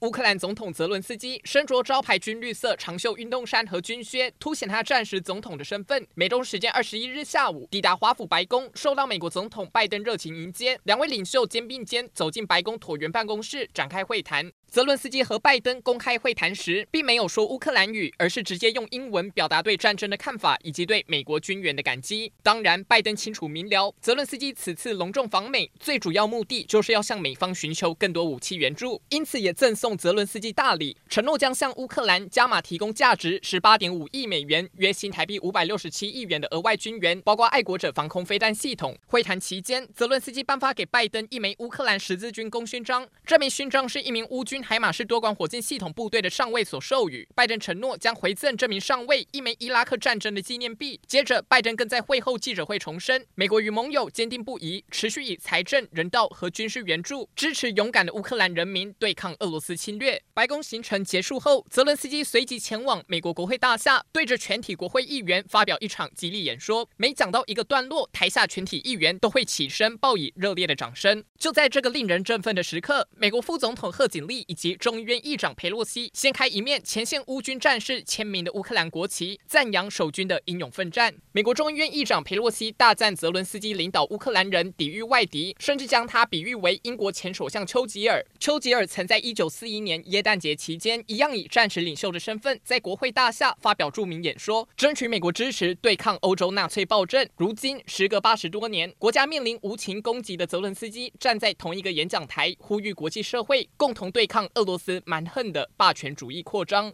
乌克兰总统泽伦斯基身着招牌军绿色长袖运动衫和军靴，凸显他战时总统的身份。美东时间二十一日下午抵达华府白宫，受到美国总统拜登热情迎接，两位领袖肩并肩走进白宫椭圆办公室，展开会谈。泽伦斯基和拜登公开会谈时，并没有说乌克兰语，而是直接用英文表达对战争的看法以及对美国军援的感激。当然，拜登清楚明了，泽伦斯基此次隆重访美，最主要目的就是要向美方寻求更多武器援助，因此也赠送泽伦斯基大礼，承诺将向乌克兰加码提供价值十八点五亿美元（约新台币五百六十七亿元）的额外军援，包括爱国者防空飞弹系统。会谈期间，泽伦斯基颁发给拜登一枚乌克兰十字军功勋章，这枚勋章是一名乌军。海马斯多管火箭系统部队的上尉所授予，拜登承诺将回赠这名上尉一枚伊拉克战争的纪念币。接着，拜登更在会后记者会重申，美国与盟友坚定不移，持续以财政、人道和军事援助支持勇敢的乌克兰人民对抗俄罗斯侵略。白宫行程结束后，泽伦斯基随即前往美国国会大厦，对着全体国会议员发表一场激励演说。每讲到一个段落，台下全体议员都会起身报以热烈的掌声。就在这个令人振奋的时刻，美国副总统贺锦丽。以及众议院议长裴洛西掀开一面前线乌军战士签名的乌克兰国旗，赞扬守军的英勇奋战。美国众议院议长裴洛西大赞泽伦斯基领导乌克兰人抵御外敌，甚至将他比喻为英国前首相丘吉尔。丘吉尔曾在一九四一年耶诞节期间，一样以战时领袖的身份，在国会大厦发表著名演说，争取美国支持对抗欧洲纳粹暴政。如今时隔八十多年，国家面临无情攻击的泽伦斯基站在同一个演讲台，呼吁国际社会共同对抗。俄罗斯蛮横的霸权主义扩张。